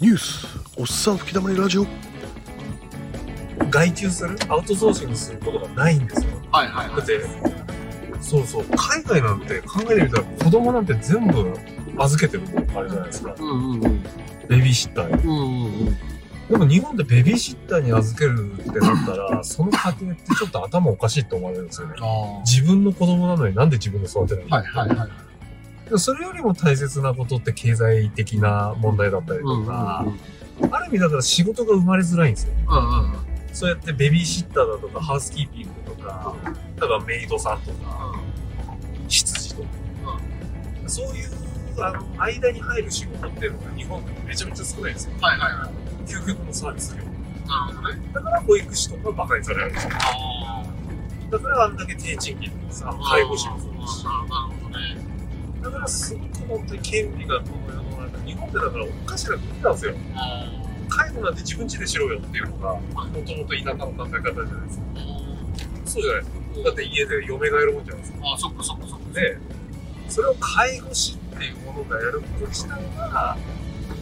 ニュースおっさん吹き溜まりラジオ外注するアウトソーシングすることがないんですよ。はいはいだって、そうそう、海外なんて考えてみたら子供なんて全部預けてるあれじゃないですか。うんうんうん。ベビーシッターに。うんうんうん。でも日本でベビーシッターに預けるってなったら、その家庭ってちょっと頭おかしいって思われるんですよね。あ自分の子供なのになんで自分で育てないの？あ。はいはいはい。それよりも大切なことって経済的な問題だったりとか、ある意味だから仕事が生まれづらいんですよ。うんうんうん。そうやってベビーシッターだとか、ハウスキーピングとか、例えばメイドさんとか、羊とか、そういう、あの、間に入る仕事っていうのが日本でめちゃめちゃ少ないんですよ。はいはいはい。究極のサービス業。なるほどね。だから保育士とか馬鹿にされるんですよ。あだからあんだけ低賃金でさ、介護士もそうだし。なるほどね。だからすごく本当に権利がこの世の中、日本ってだからおかしな国なんですよ。介護なんて自分家でしろよっていうのが、もともと田舎の考え方じゃないですか。そうじゃないですか。だって家で嫁がやるもんじゃないですか。ああ、そっかそっかそっか。で、それを介護士っていうものがやること自体が、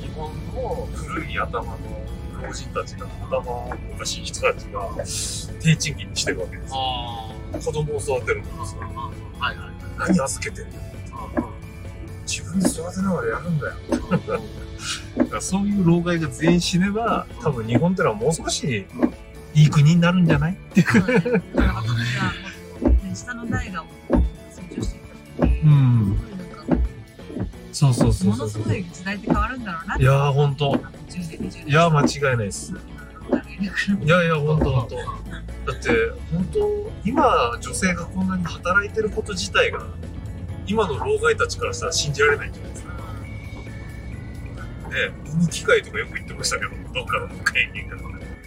日本の古い頭の老人たちが、頭おかしい人たちが、低賃金にしてるわけですよ。あ子供を育てるんですよ。あ。はいはい。何預けてんの？自分で育てながらやるんだよ。だからそういう老害が全員死ねば、多分日本ってのはもう少しいい国になるんじゃない？っていう。なるほどね。下の代が成長していった時に、うんそうそうそうものす。ごい時代って変わるんだろうなって。いやーほんと。10年、20年。いやー間違いないです。いやいや、ほんとほんと。だって、本当今、女性がこんなに働いてること自体が、今の老害たちからしたら信じられないんじゃないですか。ね、産む機会とかよく言ってましたけど、どっかの会議が。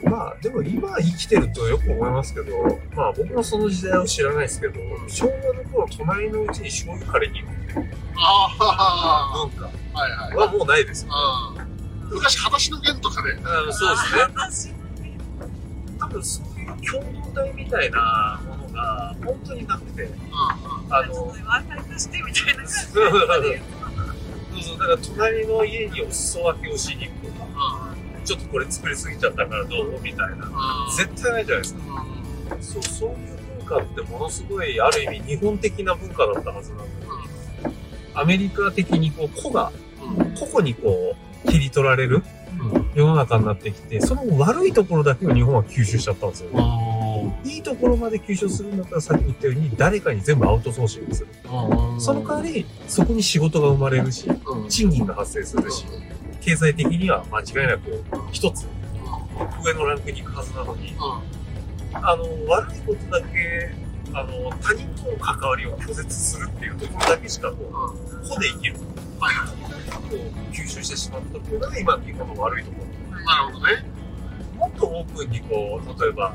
まあ、でも今生きてるとよく思いますけど、まあ僕もその時代を知らないですけど、昭和の頃、隣のうちに醤油借りに行くっていうあ文化あ。はいはい。はもうないですよ。うん昔、裸足の弦とかで、あのそうですね。私多分そういう共同体みたいなが本当になくて、あの、ちょっと Wi-Fi としてみたいな感じそうそう、だから隣の家にお裾分けをしに行くとか、ちょっとこれ作りすぎちゃったからどうみたいな。絶対ないじゃないですか。そう、そういう文化ってものすごい、ある意味日本的な文化だったはずなのに、アメリカ的にこう、個が、個々にこう、切り取られる世の中になってきて、その悪いところだけを日本は吸収しちゃったんですよね。いいところまで吸収するんだったらさっき言ったように誰かに全部アウトソーシングする。その代わり、そこに仕事が生まれるし、賃金が発生するし、経済的には間違いなく一つ上のランクに行くはずなのに、あの、悪いことだけ、あの、他人との関わりを拒絶するっていうところだけしかこう、個で生きる。こう吸収してしまったっていうのが今の日本の悪いところ。なるほどね。もっとオープンにこう、例えば、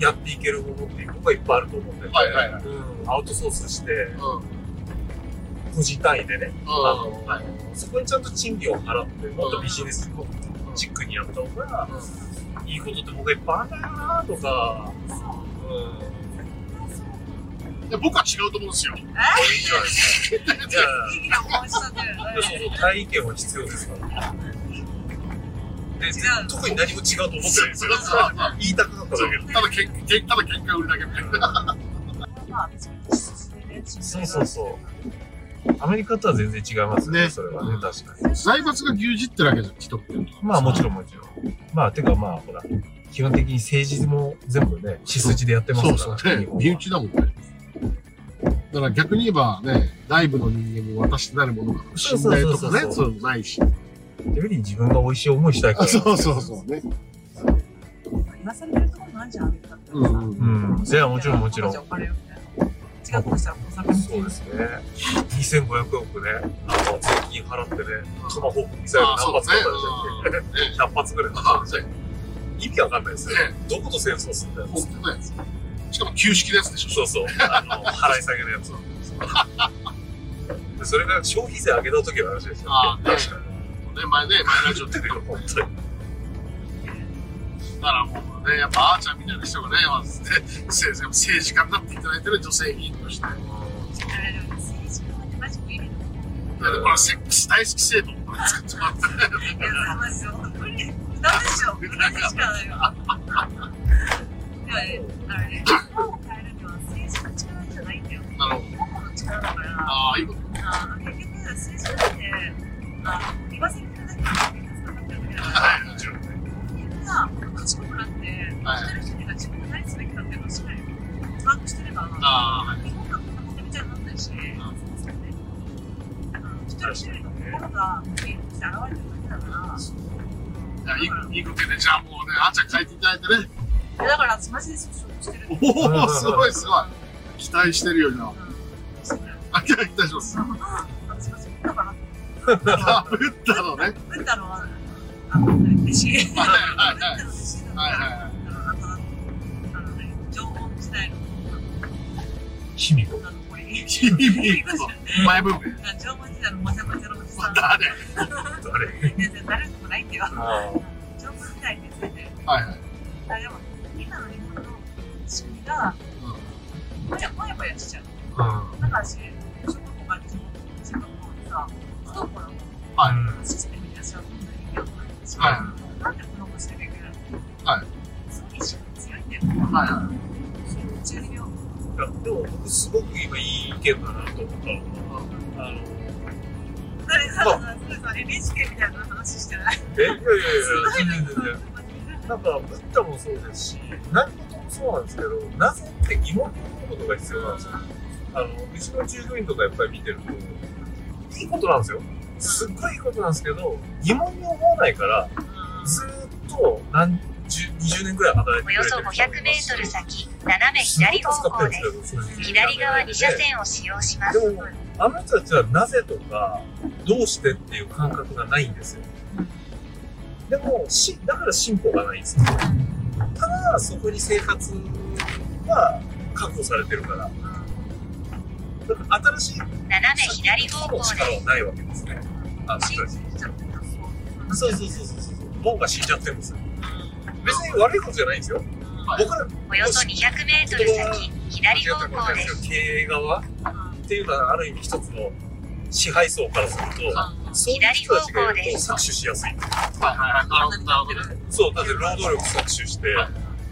やっていけるものっていうのがいっぱいあると思うんで、はいはいはい。うん、アウトソースして、うん。個人単位でね、あの、はいそこにちゃんと賃金を払って、もっとビジネスチックにやった方が、いいことって僕はいっぱいあるんだよなとか、うん。で僕は違うと思うんですよ。いいじゃあ、そうそう、対意見は必要ですから。特に何も違うと思ってないんですよ。言いたくなっただけで。ただけんけんただ喧嘩売るだけみたいな。そうそうそう。アメリカとは全然違いますね、ねそれはね、確かに。財閥が牛耳ってるわけじゃん、人って。まあもちろんもちろん。まあ、てかまあ、ほら、基本的に政治も全部ね、血筋でやってますから。そうそう身内だもんね。だから逆に言えばね、内部の人間も渡してなるものが信頼とかね、そうそうそうそうそういうのないし。より自分が美味しい思いしたいから。そうそうそうね。言わされてるところないじゃん、アメリカって。うんうん。うん。いや、もちろんもちろん。違うことしたらお酒うですね。2500億ね、あの、税金払ってね、トマホークミサイルあ何発かそうね撃たれて、100発ぐらい意味わかんないですよね。どこと戦争すんだよ。本当ね。しかも旧式のやつでしょ。そうそう。あの、払い下げのやつ。でそれが消費税上げた時の話ですよ。ああね確かに。ね、前ね、前ラジオ出てる。本当に。だからもうね、やっぱあーちゃんみたいな人がね、まずね、政治家になっていただいてる女性議員として。いや、セックス大好き制度を作ってもらってね。やマジで本当無理ダメでしょ無理しかないわいやねあのね日本を変えるには政治の力じゃないんだよなるほど。個々の力だからああ、いいこと。あの結局政治なんてあの言わせてるだけで結果かかってるだけだからはい。もちろんね。みんな賢くなって一人一人が自分が何すべきかってい。うのをしっかり把握してればあ、日本がこんなことみたい。にならない。し、そうですね。一人一人の心が現れてるだけだから、い。やい。い。い。い。こと言うね。じゃあもうね、あんちゃん書い。てい。ただい。てね。い。やだからマジでそうしてる。おお、すごい。すごい。期待してるよ、じゃあ。うんあ、期待します。あ、打ったのね。打ったのは、あ。の、嬉しい。打っはいはいはいたの嬉しいのが、はいはいはい。あ。の、あ。と、あ。のね、縄文時代の、卑弥呼。あの、これ、君に行くぞ。前文明。縄文時代のもじゃもじゃのおじさん。誰誰全然誰でもないんだよ。あ縄文時代について。はいはい。あ。でも今の日本の仕組みがもやもやもやしちゃう。あ。だから不登校のはい。システムに私は本当に意味わかんない。し、はい。なんで不登校しなきゃい。けない。のはい。そうい。意識が強い。んだよ。はい。は中二病。い。やでも僕すごく今い。い。意見だなと思ったのが、あの、誰さ、そうそう NHK みたい。な話してない。え、い。やい。やい。や、全然全然。然。なんか、ブッダもそうですし、何事もそうなんですけど、なぜって疑問に思うことが必要なんですよ。あの、うちの従業員とかやっぱり見てると、いいことなんですよ。すっごいいいことなんですけど、疑問に思わないから、ずーっと何十、20年くらい働いてくれてるおよそ500メートル先、斜め左方向です。左側2車線を使用します。でも、あの人たちはなぜとか、どうしてっていう感覚がないんですよ。でも、し、だから進歩がないんですよ。ただ、そこに生活は確保されてるから。新しい斜め左方向です。力はないわけですね。あの人たちに。そうそうそうそうそう。門が死んじゃってるんですよ。別に悪いことじゃないんですよ。僕らおよそ200メートル先、左方向です。経営側っていうのはある意味一つの支配層からすると、そういう人たちがいると搾取しやすい。そう、だって労働力搾取して、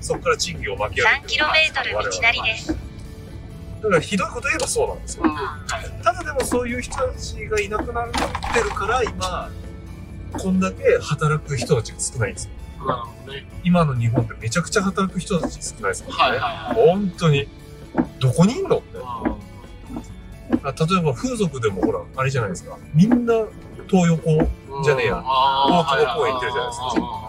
そこから賃金を巻き上げ3て。キロメートル道なりです。だからひどいこと言えばそうなんですよ。ただでもそういう人たちがいなくなってるから今、こんだけ働く人たちが少ないんですよ。ね。今の日本ってめちゃくちゃ働く人たち少ないですからね。はいは本当に。どこにいんのって。あ例えば風俗でもほら、あれじゃないですか。みんな東横。い。じゃねえや大大久保公園行ってるじゃないですか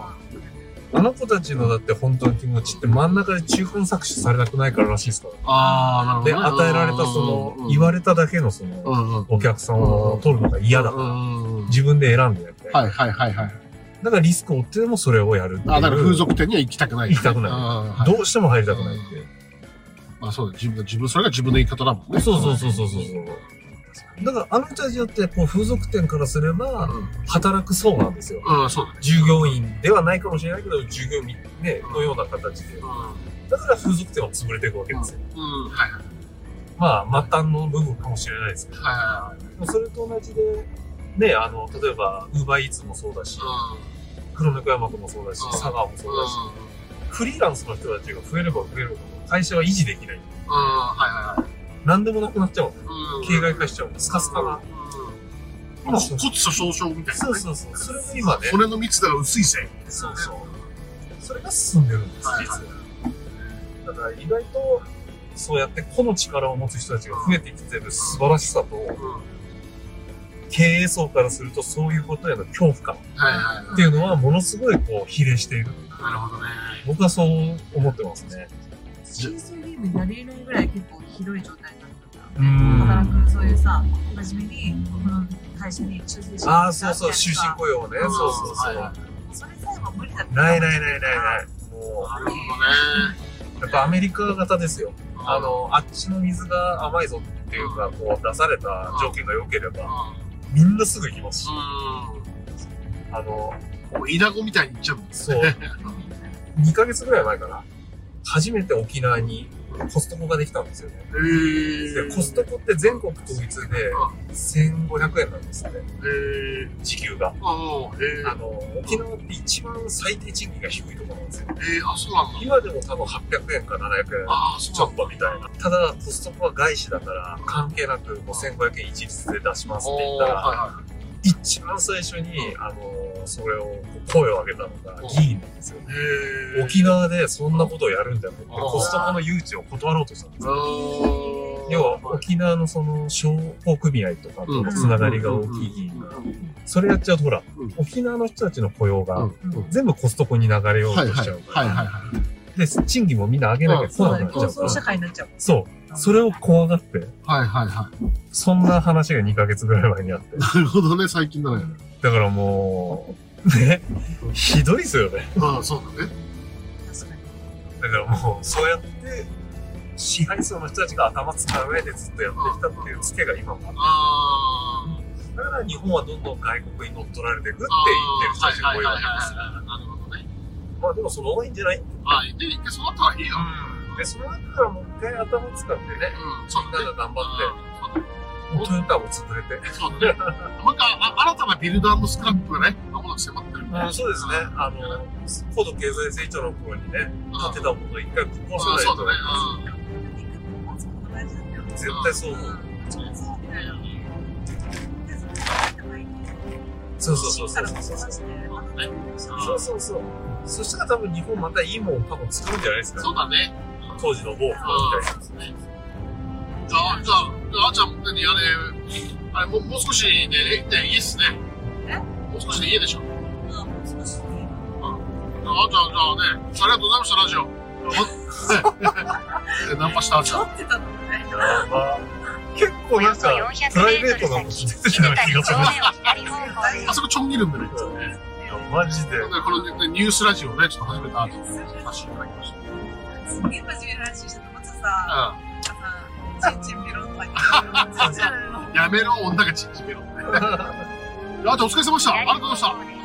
あの子たちのだって本当の気持ちって真ん中で中間搾取されたくないかららしいですから。ああ、なるほどで、ね。与えられたその、言われただけのその。お客さんを取るのが嫌だから。うん。自分で選んでやって。はいはいはいはい。だからリスクを負ってでもそれをやるっていう。あ、だから風俗店には行きたくない。行きたくないないどうしても入りたくないって。まあそうだ、自分、自分、それが自分の言い方だもんね。そうそうそうそうそう。だからあの人たちだってこう風俗店からすればうん。働く層なんですよ。うん、そうだね。従業員ではないかもしれないけど、従業員ね、のような形で。うだから風俗店は潰れていくわけですよ。ん。うん、はいはい。まあ、末端の部分かもしれないですけど。はいそれと同じで、ね、あの、例えば、ウーバーイーツもそうだしい、はい。黒猫山君もそうだしうん、佐川もそうだし、うフリーランスの人たちが増えれば増えるほど、会社は維持できない。ん。うん、はいはい。何でもなくなっちゃうの。うん。形骸化しちゃう。スカスカな。うん。まあ、骨粗鬆症みたいなね。そうそうそう。それが今ね、骨の密度が薄いせい。そうそう。それが進んでるんです、はい実は。だから意外と、そうやって個の力を持つ人たちが増えてきてる素晴らしさと、経営層からするとそういうことへの恐怖感っていうのはものすごいこう比例している。なるほどね。僕はそう思ってますね。シーズンゲームになり得ないぐらい結構ひどい状態にな。働く、そういうさ、真面目に、この会社に忠誠心ああ、そうそう、終身雇用ね。うんそうそうそう。はいはそれさえも無理だった。ないないないないない。もなるほどね。う、やっぱアメリカ型ですよ。あ、の、あっちの水が甘いぞっていうか、こう出された条件が良ければ、みんなすぐ行きますし、あの、うん。もう、イナゴみたいにいっちゃうんですそう、2ヶ月ぐらい前かな。初めて沖縄にコストコができたんですよね。えー。で、コストコって全国統一で1500円なんですって、えー。時給が。あの、沖縄って一番最低賃金が低いところなんですよ。えー、あ、そうなんだ。今でも多分800円か700円ちょっ。とみたいな。ただ、コストコは外資だから、関係なくもう1500円一律で出しますって言ったら、一番最初に、あの、それを声を上げたのが議員なんですよ。い。えー。沖縄でそんなことをやるんじゃなくて、コストコの誘致を断ろうとしたんですあよ。ー要は、沖縄のその商工組合とかとのつながりが大きい議員が、それやっちゃうとほらうん、沖縄の人たちの雇用が全部コストコに流れようとしちゃうから、はいはいはい。で、賃金もみんな上げなきゃ来そうだね。なくなっちゃうから競争社、会になっちゃう。そう。それを怖がって、はいはいはそんな話が2ヶ月ぐらい前にあって。い。なるほどね、最近だね。だからもう、ね、ひどいですよね。ああ、そうだね。だからもう、そうやって、支配層の人たちが頭使う上でずっとやってきたっていうツケが今もある。ああ。だから日本はどんどん外国に乗っ取られていくって言ってる人たちがはいはい多いわけです。はいはい。なるほどね。まあでもその方がいいんじゃない？ああ、で、一回そうなったらいいよ。うん。で、その中からもう一回頭使ってね、うん、そう。みんなが頑張って、うんもうトヨタも潰れて。そうだね。また、あ新たなビルドスクラップがね、まもなく迫ってるんで。うん、そうですね。あの、高度経済成長の頃にね、建てたものを一回壊さないとそうそうだね。絶対そう思う。そうそうそうそう。そうそうそう。そしたら多分日本またいいもん多分作るんじゃないですか、そうだね。当時の某みたいな。じゃあ、じゃあ、じゃあ、あーちゃん、何あれ、あれ、もうもう少しで、ね、ね家っすね。え？もう少しで家でしょ。うん、少しね。じゃあ、あーちゃん、じゃあね、ありがとうございました、ラジオ。ねナンパしたあーちゃん。撮ってたのね。まあ、結構なんか、400プライベメートなこと先、出てきた気がする。あ。そこちょん切るんでね。いやマジで。でこの、ね、ニュースラジオね、ちょっと始めたあーちゃんにさせていただきました。すげえ真面目な話してたまたさ、あ朝、チンチンビロンとか言って やめろ、女がちんちめろって。あーちゃん、お疲れ様でした。ありがとうございました。